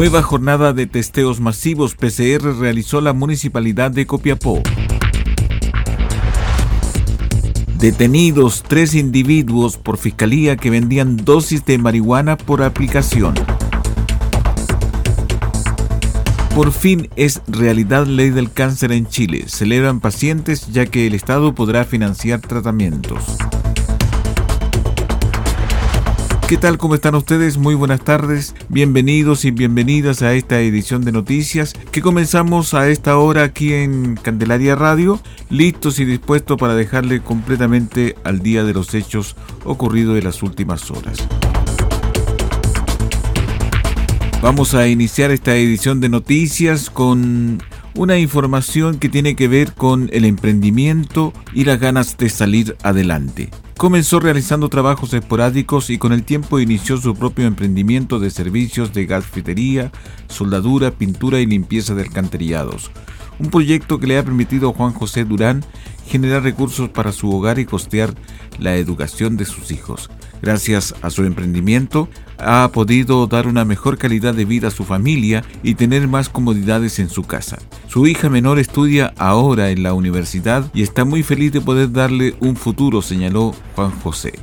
Nueva jornada de testeos masivos PCR realizó la Municipalidad de Copiapó. Detenidos tres individuos por fiscalía que vendían dosis de marihuana por aplicación. Por fin es realidad ley del cáncer en Chile. Celebran pacientes ya que el Estado podrá financiar tratamientos. ¿Qué tal? ¿Cómo están ustedes? Muy buenas tardes. Bienvenidos y bienvenidas a esta edición de noticias que comenzamos a esta hora aquí en Candelaria Radio, listos y dispuestos para dejarle completamente al día de los hechos ocurridos en las últimas horas. Vamos a iniciar esta edición de noticias con una información que tiene que ver con el emprendimiento y las ganas de salir adelante. Comenzó realizando trabajos esporádicos y con el tiempo inició su propio emprendimiento de servicios de gasfitería, soldadura, pintura y limpieza de alcantarillados. Un proyecto que le ha permitido a Juan José Durán generar recursos para su hogar y costear la educación de sus hijos. Gracias a su emprendimiento, ha podido dar una mejor calidad de vida a su familia y tener más comodidades en su casa. Su hija menor estudia ahora en la universidad y está muy feliz de poder darle un futuro, señaló Juan José.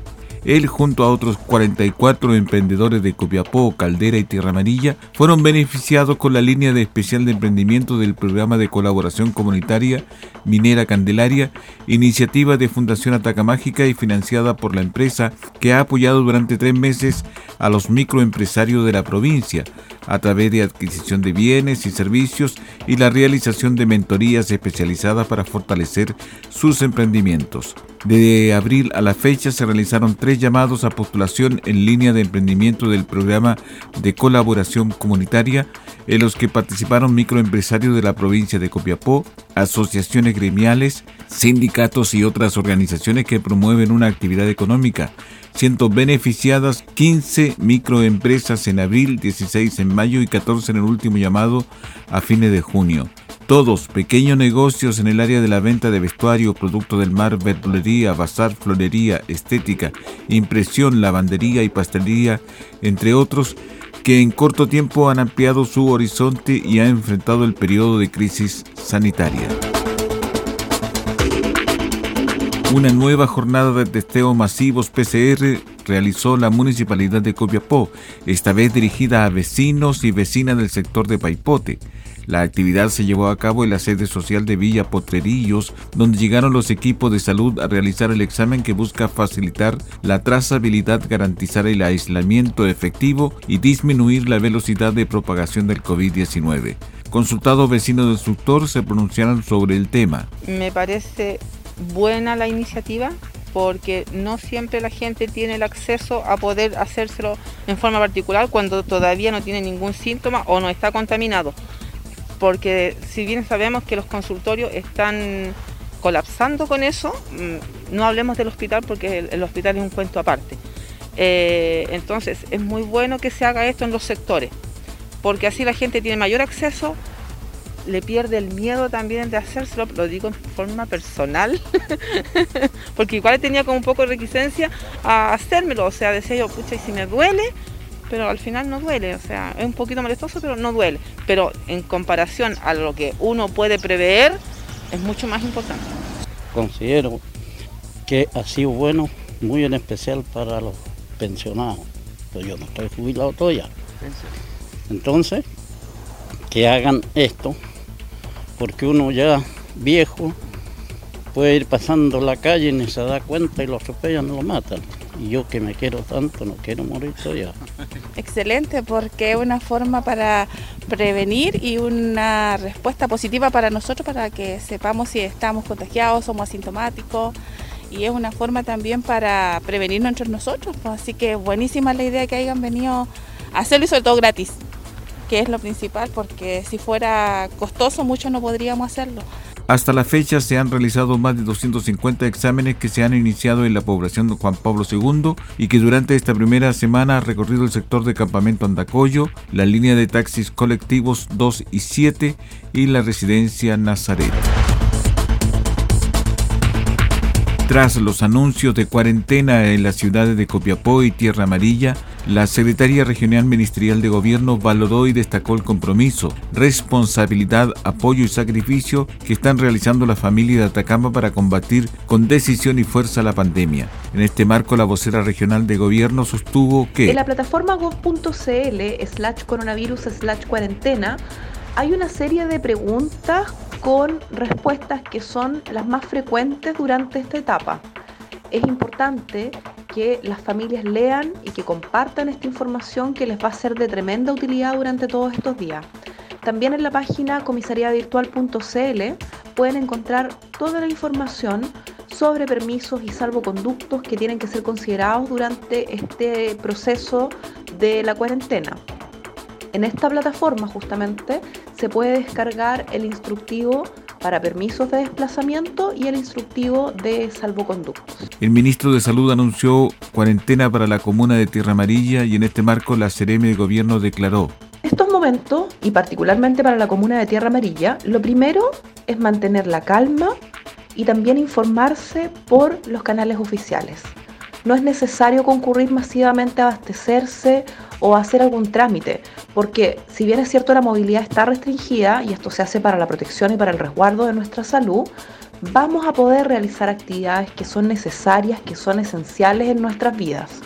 Él, junto a otros 44 emprendedores de Copiapó, Caldera y Tierra Amarilla, fueron beneficiados con la línea de especial de emprendimiento del programa de colaboración comunitaria Minera Candelaria, iniciativa de Fundación Ataca Mágica y financiada por la empresa que ha apoyado durante tres meses a los microempresarios de la provincia a través de adquisición de bienes y servicios y la realización de mentorías especializadas para fortalecer sus emprendimientos. De abril a la fecha se realizaron tres llamados a postulación en línea de emprendimiento del programa de colaboración comunitaria en los que participaron microempresarios de la provincia de Copiapó, asociaciones gremiales, sindicatos y otras organizaciones que promueven una actividad económica, siendo beneficiadas 15 microempresas en abril, 16 en mayo y 14 en el último llamado a fines de junio. Todos pequeños negocios en el área de la venta de vestuario, producto del mar, verdulería, bazar, florería, estética, impresión, lavandería y pastelería, entre otros, que en corto tiempo han ampliado su horizonte y han enfrentado el periodo de crisis sanitaria. Una nueva jornada de testeo masivos PCR realizó la Municipalidad de Copiapó, esta vez dirigida a vecinos y vecinas del sector de Paipote. La actividad se llevó a cabo en la sede social de Villa Potrerillos, donde llegaron los equipos de salud a realizar el examen que busca facilitar la trazabilidad, garantizar el aislamiento efectivo y disminuir la velocidad de propagación del COVID-19. Consultados vecinos del sector se pronunciaron sobre el tema. Me parece buena la iniciativa porque no siempre la gente tiene el acceso a poder hacérselo en forma particular cuando todavía no tiene ningún síntoma o no está contaminado. Porque si bien sabemos que los consultorios están colapsando con eso, mm, no hablemos del hospital porque el, hospital es un cuento aparte. Eh, entonces es muy bueno que se haga esto en los sectores, porque así la gente tiene mayor acceso le pierde el miedo también de hacérselo, lo digo en forma personal, porque igual tenía como un poco de requisencia a hacérmelo, o sea, decía yo, pucha, y si me duele, pero al final no duele, o sea, es un poquito molestoso, pero no duele. Pero en comparación a lo que uno puede prever, es mucho más importante. Considero que ha sido bueno, muy en especial para los pensionados. Pues yo no estoy jubilado todavía. Entonces, que hagan esto, porque uno ya viejo puede ir pasando la calle y ni se da cuenta y lo atropellan y lo matan. Y yo que me quiero tanto, no quiero morir todavía. Excelente, porque es una forma para prevenir y una respuesta positiva para nosotros, para que sepamos si estamos contagiados, somos asintomáticos. Y es una forma también para prevenirnos entre nosotros. Pues, así que buenísima la idea que hayan venido a hacerlo y sobre todo gratis, que es lo principal, porque si fuera costoso mucho no podríamos hacerlo. Hasta la fecha se han realizado más de 250 exámenes que se han iniciado en la población de Juan Pablo II y que durante esta primera semana ha recorrido el sector de Campamento Andacoyo, la línea de taxis colectivos 2 y 7 y la residencia Nazaret. Tras los anuncios de cuarentena en las ciudades de Copiapó y Tierra Amarilla, la Secretaría Regional Ministerial de Gobierno valoró y destacó el compromiso, responsabilidad, apoyo y sacrificio que están realizando las familias de Atacama para combatir con decisión y fuerza la pandemia. En este marco, la vocera regional de gobierno sostuvo que... En la plataforma gov.cl slash coronavirus slash cuarentena hay una serie de preguntas con respuestas que son las más frecuentes durante esta etapa. Es importante que las familias lean y que compartan esta información que les va a ser de tremenda utilidad durante todos estos días. También en la página comisariavirtual.cl pueden encontrar toda la información sobre permisos y salvoconductos que tienen que ser considerados durante este proceso de la cuarentena. En esta plataforma justamente se puede descargar el instructivo para permisos de desplazamiento y el instructivo de salvoconductos. El ministro de Salud anunció cuarentena para la comuna de Tierra Amarilla y en este marco la CRM de Gobierno declaró. En estos momentos, y particularmente para la comuna de Tierra Amarilla, lo primero es mantener la calma y también informarse por los canales oficiales. No es necesario concurrir masivamente a abastecerse o hacer algún trámite, porque si bien es cierto la movilidad está restringida y esto se hace para la protección y para el resguardo de nuestra salud, vamos a poder realizar actividades que son necesarias, que son esenciales en nuestras vidas.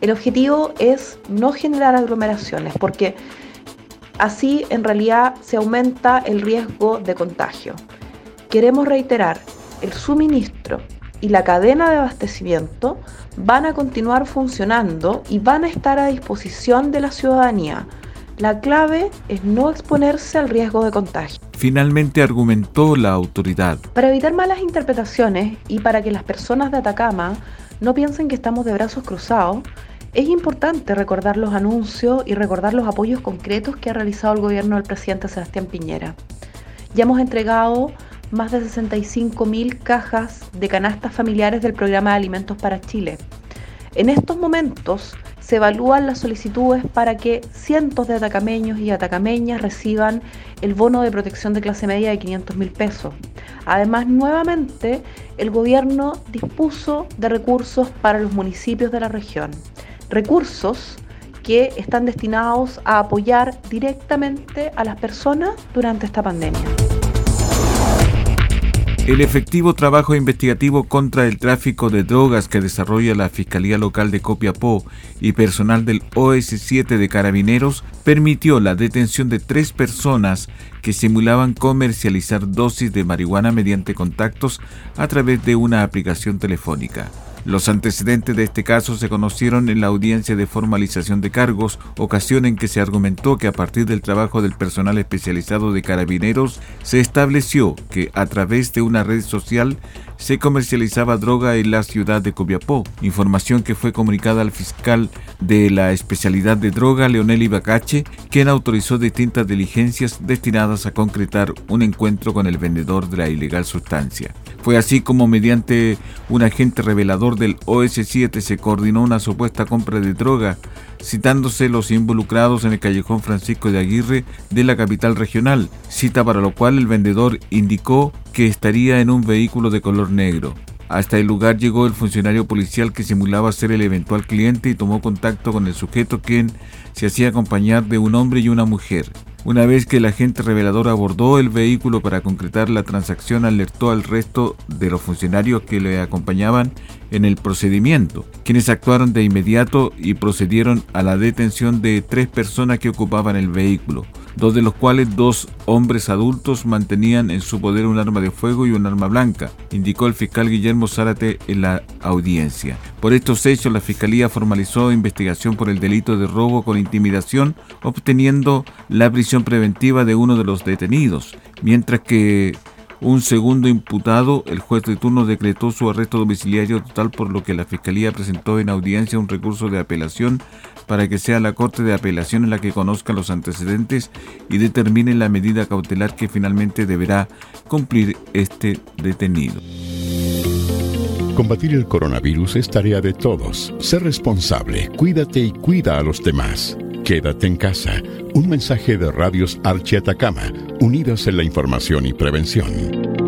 El objetivo es no generar aglomeraciones, porque así en realidad se aumenta el riesgo de contagio. Queremos reiterar, el suministro y la cadena de abastecimiento van a continuar funcionando y van a estar a disposición de la ciudadanía. La clave es no exponerse al riesgo de contagio. Finalmente argumentó la autoridad. Para evitar malas interpretaciones y para que las personas de Atacama no piensen que estamos de brazos cruzados, es importante recordar los anuncios y recordar los apoyos concretos que ha realizado el gobierno del presidente Sebastián Piñera. Ya hemos entregado más de 65.000 cajas de canastas familiares del programa de Alimentos para Chile. En estos momentos se evalúan las solicitudes para que cientos de atacameños y atacameñas reciban el bono de protección de clase media de 500 mil pesos. Además, nuevamente, el gobierno dispuso de recursos para los municipios de la región. Recursos que están destinados a apoyar directamente a las personas durante esta pandemia. El efectivo trabajo investigativo contra el tráfico de drogas que desarrolla la Fiscalía Local de Copiapó y personal del OS7 de Carabineros permitió la detención de tres personas que simulaban comercializar dosis de marihuana mediante contactos a través de una aplicación telefónica. Los antecedentes de este caso se conocieron en la audiencia de formalización de cargos, ocasión en que se argumentó que a partir del trabajo del personal especializado de carabineros se estableció que a través de una red social se comercializaba droga en la ciudad de Copiapó, información que fue comunicada al fiscal de la especialidad de droga, Leonel Ibacache, quien autorizó distintas diligencias destinadas a concretar un encuentro con el vendedor de la ilegal sustancia. Fue así como mediante un agente revelador del OS7 se coordinó una supuesta compra de droga, citándose los involucrados en el callejón Francisco de Aguirre de la capital regional, cita para lo cual el vendedor indicó que estaría en un vehículo de color negro. Hasta el lugar llegó el funcionario policial que simulaba ser el eventual cliente y tomó contacto con el sujeto quien se hacía acompañar de un hombre y una mujer. Una vez que el agente revelador abordó el vehículo para concretar la transacción, alertó al resto de los funcionarios que le acompañaban en el procedimiento, quienes actuaron de inmediato y procedieron a la detención de tres personas que ocupaban el vehículo, dos de los cuales dos hombres adultos mantenían en su poder un arma de fuego y un arma blanca, indicó el fiscal Guillermo Zárate en la audiencia. Por estos hechos, la Fiscalía formalizó investigación por el delito de robo con intimidación, obteniendo la prisión preventiva de uno de los detenidos, mientras que un segundo imputado, el juez de turno decretó su arresto domiciliario total por lo que la Fiscalía presentó en audiencia un recurso de apelación para que sea la Corte de Apelación en la que conozca los antecedentes y determine la medida cautelar que finalmente deberá cumplir este detenido. Combatir el coronavirus es tarea de todos. Sé responsable, cuídate y cuida a los demás. Quédate en casa. Un mensaje de Radios Archi Atacama, unidos en la información y prevención.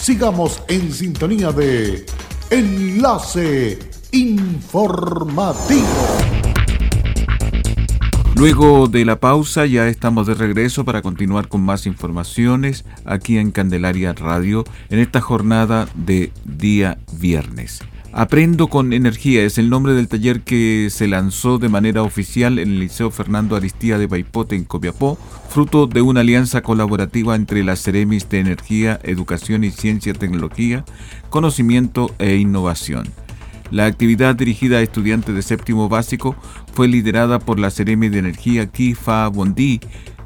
Sigamos en sintonía de Enlace Informativo. Luego de la pausa ya estamos de regreso para continuar con más informaciones aquí en Candelaria Radio en esta jornada de día viernes. Aprendo con energía es el nombre del taller que se lanzó de manera oficial en el Liceo Fernando Aristía de Baipote en Copiapó, fruto de una alianza colaborativa entre las Ceremis de Energía, Educación y Ciencia, Tecnología, Conocimiento e Innovación. La actividad dirigida a estudiantes de séptimo básico fue liderada por la Ceremi de Energía Kifa Bondi,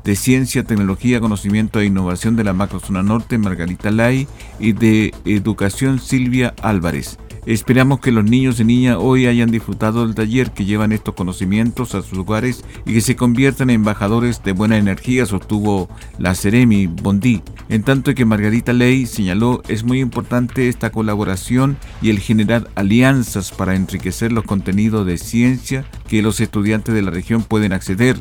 de Ciencia, Tecnología, Conocimiento e Innovación de la Macrozona Norte Margarita Lai y de Educación Silvia Álvarez. Esperamos que los niños y niñas hoy hayan disfrutado del taller, que llevan estos conocimientos a sus hogares y que se conviertan en embajadores de buena energía, sostuvo la Ceremi Bondi. En tanto que Margarita Ley señaló es muy importante esta colaboración y el generar alianzas para enriquecer los contenidos de ciencia que los estudiantes de la región pueden acceder,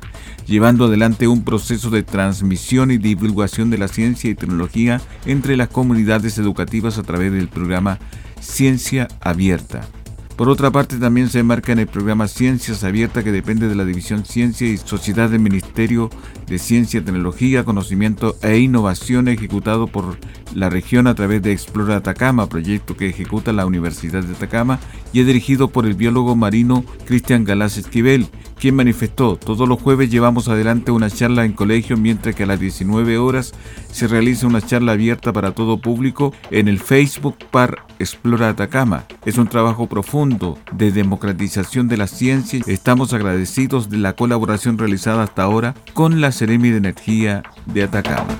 llevando adelante un proceso de transmisión y divulgación de la ciencia y tecnología entre las comunidades educativas a través del programa Ciencia Abierta. Por otra parte, también se enmarca en el programa Ciencias Abierta que depende de la División Ciencia y Sociedad del Ministerio de Ciencia, Tecnología, Conocimiento e Innovación ejecutado por la región a través de Explora Atacama, proyecto que ejecuta la Universidad de Atacama y es dirigido por el biólogo marino Cristian Galás Esquivel, quien manifestó, todos los jueves llevamos adelante una charla en colegio mientras que a las 19 horas se realiza una charla abierta para todo público en el Facebook Par Explora Atacama. Es un trabajo profundo de democratización de la ciencia. Estamos agradecidos de la colaboración realizada hasta ahora con la Seremi de Energía de Atacama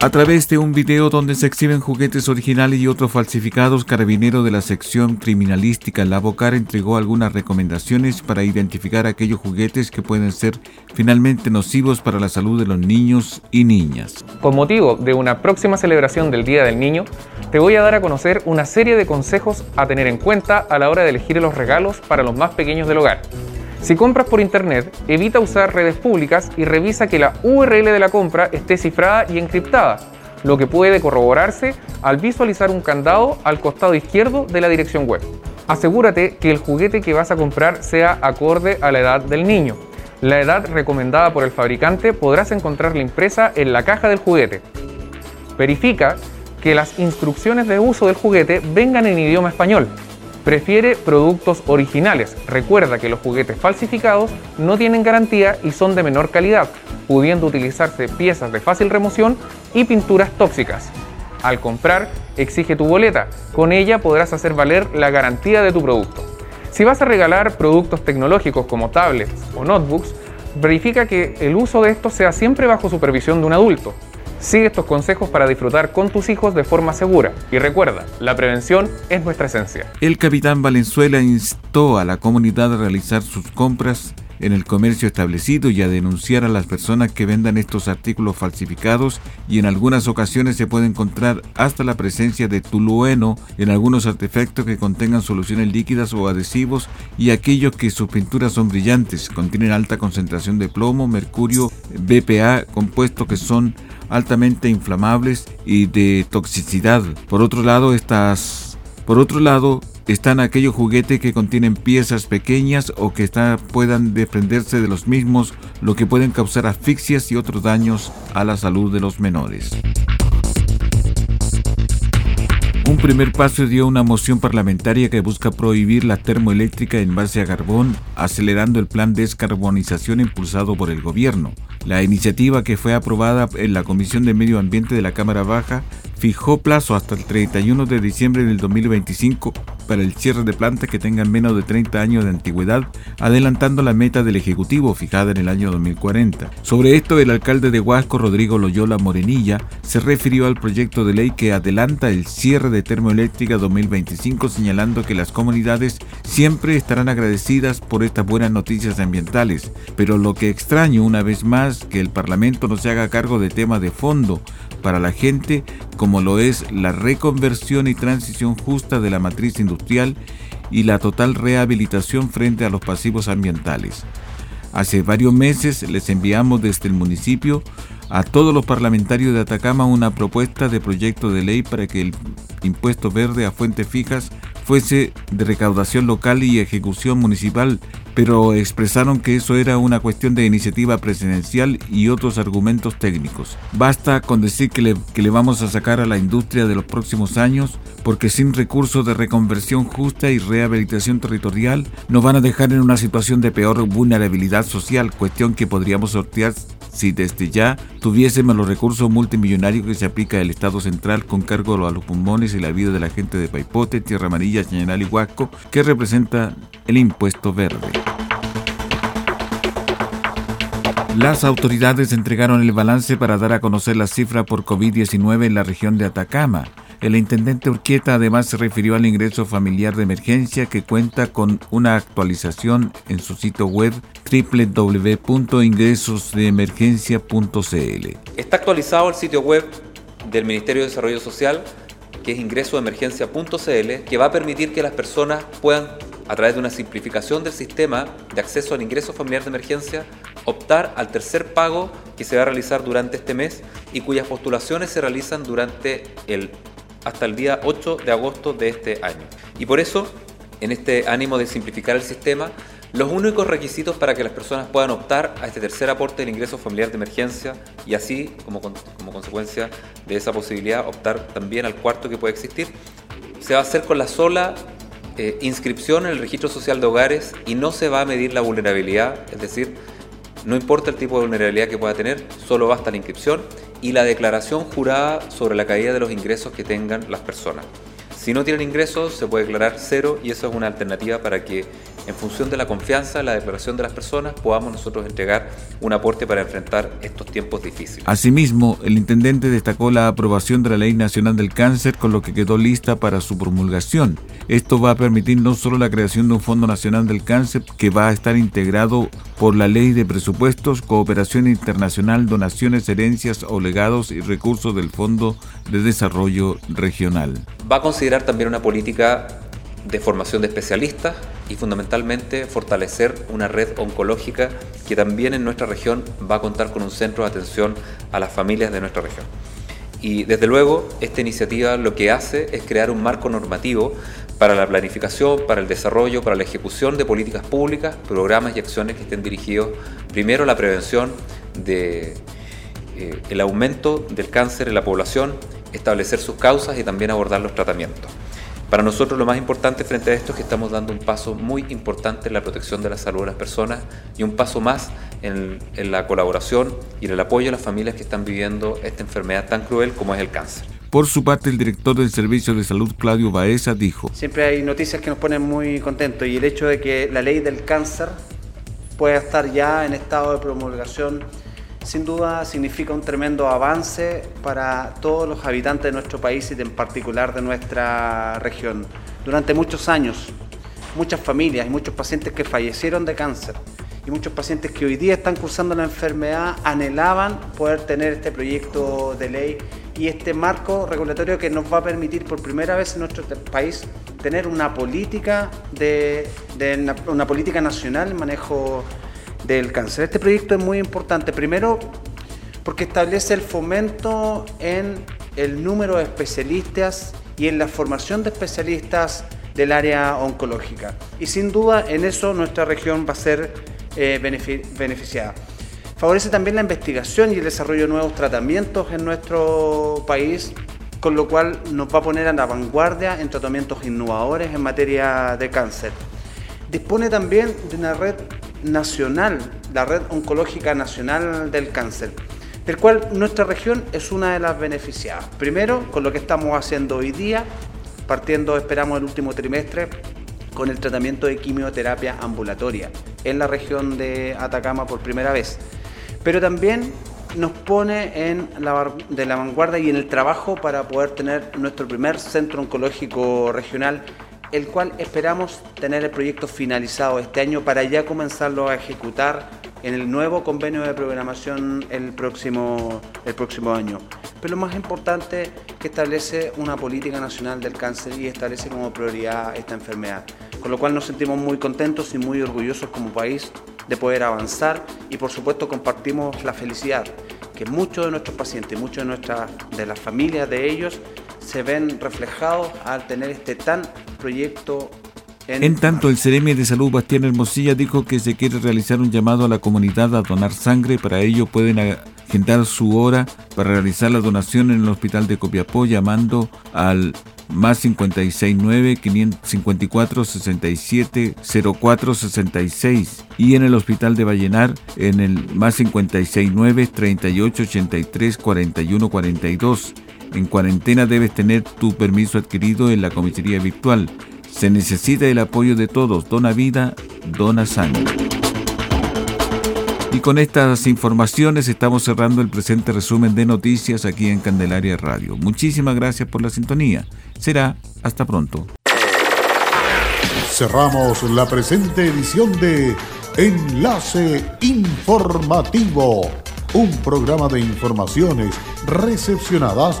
a través de un video donde se exhiben juguetes originales y otros falsificados, Carabinero de la sección criminalística La Bocar entregó algunas recomendaciones para identificar aquellos juguetes que pueden ser finalmente nocivos para la salud de los niños y niñas. Con motivo de una próxima celebración del Día del Niño, te voy a dar a conocer una serie de consejos a tener en cuenta a la hora de elegir los regalos para los más pequeños del hogar. Si compras por internet, evita usar redes públicas y revisa que la URL de la compra esté cifrada y encriptada, lo que puede corroborarse al visualizar un candado al costado izquierdo de la dirección web. Asegúrate que el juguete que vas a comprar sea acorde a la edad del niño. La edad recomendada por el fabricante podrás encontrarla impresa en la caja del juguete. Verifica que las instrucciones de uso del juguete vengan en idioma español. Prefiere productos originales. Recuerda que los juguetes falsificados no tienen garantía y son de menor calidad, pudiendo utilizarse piezas de fácil remoción y pinturas tóxicas. Al comprar, exige tu boleta. Con ella podrás hacer valer la garantía de tu producto. Si vas a regalar productos tecnológicos como tablets o notebooks, verifica que el uso de estos sea siempre bajo supervisión de un adulto. Sigue estos consejos para disfrutar con tus hijos de forma segura y recuerda, la prevención es nuestra esencia. El capitán Valenzuela instó a la comunidad a realizar sus compras en el comercio establecido y a denunciar a las personas que vendan estos artículos falsificados y en algunas ocasiones se puede encontrar hasta la presencia de tulueno en algunos artefactos que contengan soluciones líquidas o adhesivos y aquellos que sus pinturas son brillantes, contienen alta concentración de plomo, mercurio, BPA, compuestos que son altamente inflamables y de toxicidad. Por otro lado, estas por otro lado, están aquellos juguetes que contienen piezas pequeñas o que puedan desprenderse de los mismos, lo que pueden causar asfixias y otros daños a la salud de los menores. Un primer paso dio una moción parlamentaria que busca prohibir la termoeléctrica en base a carbón, acelerando el plan de descarbonización impulsado por el gobierno. La iniciativa que fue aprobada en la Comisión de Medio Ambiente de la Cámara Baja fijó plazo hasta el 31 de diciembre del 2025 para el cierre de plantas que tengan menos de 30 años de antigüedad, adelantando la meta del Ejecutivo fijada en el año 2040. Sobre esto, el alcalde de Huasco, Rodrigo Loyola Morenilla, se refirió al proyecto de ley que adelanta el cierre de termoeléctrica 2025, señalando que las comunidades siempre estarán agradecidas por estas buenas noticias ambientales, pero lo que extraño una vez más que el Parlamento no se haga cargo de temas de fondo para la gente como lo es la reconversión y transición justa de la matriz industrial y la total rehabilitación frente a los pasivos ambientales. Hace varios meses les enviamos desde el municipio a todos los parlamentarios de Atacama una propuesta de proyecto de ley para que el impuesto verde a fuentes fijas fuese de recaudación local y ejecución municipal, pero expresaron que eso era una cuestión de iniciativa presidencial y otros argumentos técnicos. Basta con decir que le, que le vamos a sacar a la industria de los próximos años, porque sin recursos de reconversión justa y rehabilitación territorial nos van a dejar en una situación de peor vulnerabilidad social, cuestión que podríamos sortear si desde ya tuviésemos los recursos multimillonarios que se aplica el Estado central con cargo a los pulmones y la vida de la gente de Paipote, Tierra Amarilla, Chañanal y Huasco, que representa el impuesto verde. Las autoridades entregaron el balance para dar a conocer la cifra por COVID-19 en la región de Atacama. El intendente Urquieta además se refirió al ingreso familiar de emergencia que cuenta con una actualización en su sitio web www.ingresosdeemergencia.cl. Está actualizado el sitio web del Ministerio de Desarrollo Social, que es ingresodeemergencia.cl, que va a permitir que las personas puedan, a través de una simplificación del sistema de acceso al ingreso familiar de emergencia, optar al tercer pago que se va a realizar durante este mes y cuyas postulaciones se realizan durante el hasta el día 8 de agosto de este año. Y por eso, en este ánimo de simplificar el sistema, los únicos requisitos para que las personas puedan optar a este tercer aporte del ingreso familiar de emergencia y así, como, como consecuencia de esa posibilidad, optar también al cuarto que puede existir, se va a hacer con la sola eh, inscripción en el registro social de hogares y no se va a medir la vulnerabilidad, es decir, no importa el tipo de vulnerabilidad que pueda tener, solo basta la inscripción y la declaración jurada sobre la caída de los ingresos que tengan las personas. Si no tienen ingresos, se puede declarar cero y eso es una alternativa para que, en función de la confianza, la declaración de las personas, podamos nosotros entregar un aporte para enfrentar estos tiempos difíciles. Asimismo, el intendente destacó la aprobación de la Ley Nacional del Cáncer, con lo que quedó lista para su promulgación. Esto va a permitir no solo la creación de un Fondo Nacional del Cáncer, que va a estar integrado por la Ley de Presupuestos, Cooperación Internacional, Donaciones, Herencias o Legados y Recursos del Fondo de Desarrollo Regional. Va a considerar también una política de formación de especialistas y fundamentalmente fortalecer una red oncológica que también en nuestra región va a contar con un centro de atención a las familias de nuestra región. Y desde luego esta iniciativa lo que hace es crear un marco normativo para la planificación, para el desarrollo, para la ejecución de políticas públicas, programas y acciones que estén dirigidos primero a la prevención del de, eh, aumento del cáncer en la población, establecer sus causas y también abordar los tratamientos. Para nosotros lo más importante frente a esto es que estamos dando un paso muy importante en la protección de la salud de las personas y un paso más en, la colaboración y en el apoyo a las familias que están viviendo esta enfermedad tan cruel como es el cáncer. Por su parte, el director del Servicio de Salud, Claudio Baeza, dijo, Siempre hay noticias que nos ponen muy contentos y el hecho de que la ley del cáncer pueda estar ya en estado de promulgación sin duda significa un tremendo avance para todos los habitantes de nuestro país y en particular de nuestra región. Durante muchos años, muchas familias y muchos pacientes que fallecieron de cáncer y muchos pacientes que hoy día están cursando la enfermedad anhelaban poder tener este proyecto de ley y este marco regulatorio que nos va a permitir por primera vez en nuestro país tener una política de, una política nacional en manejo del cáncer. Este proyecto es muy importante, primero porque establece el fomento en el número de especialistas y en la formación de especialistas del área oncológica. Y sin duda en eso nuestra región va a ser eh, beneficiada. Favorece también la investigación y el desarrollo de nuevos tratamientos en nuestro país, con lo cual nos va a poner a la vanguardia en tratamientos innovadores en materia de cáncer. Dispone también de una red nacional, la Red Oncológica Nacional del Cáncer, del cual nuestra región es una de las beneficiadas. Primero, con lo que estamos haciendo hoy día, partiendo, esperamos, el último trimestre, con el tratamiento de quimioterapia ambulatoria en la región de Atacama por primera vez. Pero también nos pone en la, de la vanguardia y en el trabajo para poder tener nuestro primer centro oncológico regional el cual esperamos tener el proyecto finalizado este año para ya comenzarlo a ejecutar en el nuevo convenio de programación el próximo, el próximo año. Pero lo más importante que establece una política nacional del cáncer y establece como prioridad esta enfermedad. Con lo cual nos sentimos muy contentos y muy orgullosos como país de poder avanzar y por supuesto compartimos la felicidad que muchos de nuestros pacientes, muchos de, de las familias de ellos se ven reflejados al tener este tan proyecto en, tanto, el Ceremi de Salud Bastián Hermosilla dijo que se quiere realizar un llamado a la comunidad a donar sangre. Para ello pueden agendar su hora para realizar la donación en el Hospital de Copiapó llamando al más 569 554 67 04 66 y en el Hospital de Vallenar en el más 569 38 83 41 42 en cuarentena debes tener tu permiso adquirido en la comisaría virtual. Se necesita el apoyo de todos. Dona vida, dona sangre. Y con estas informaciones estamos cerrando el presente resumen de noticias aquí en Candelaria Radio. Muchísimas gracias por la sintonía. Será hasta pronto. Cerramos la presente edición de Enlace Informativo, un programa de informaciones recepcionadas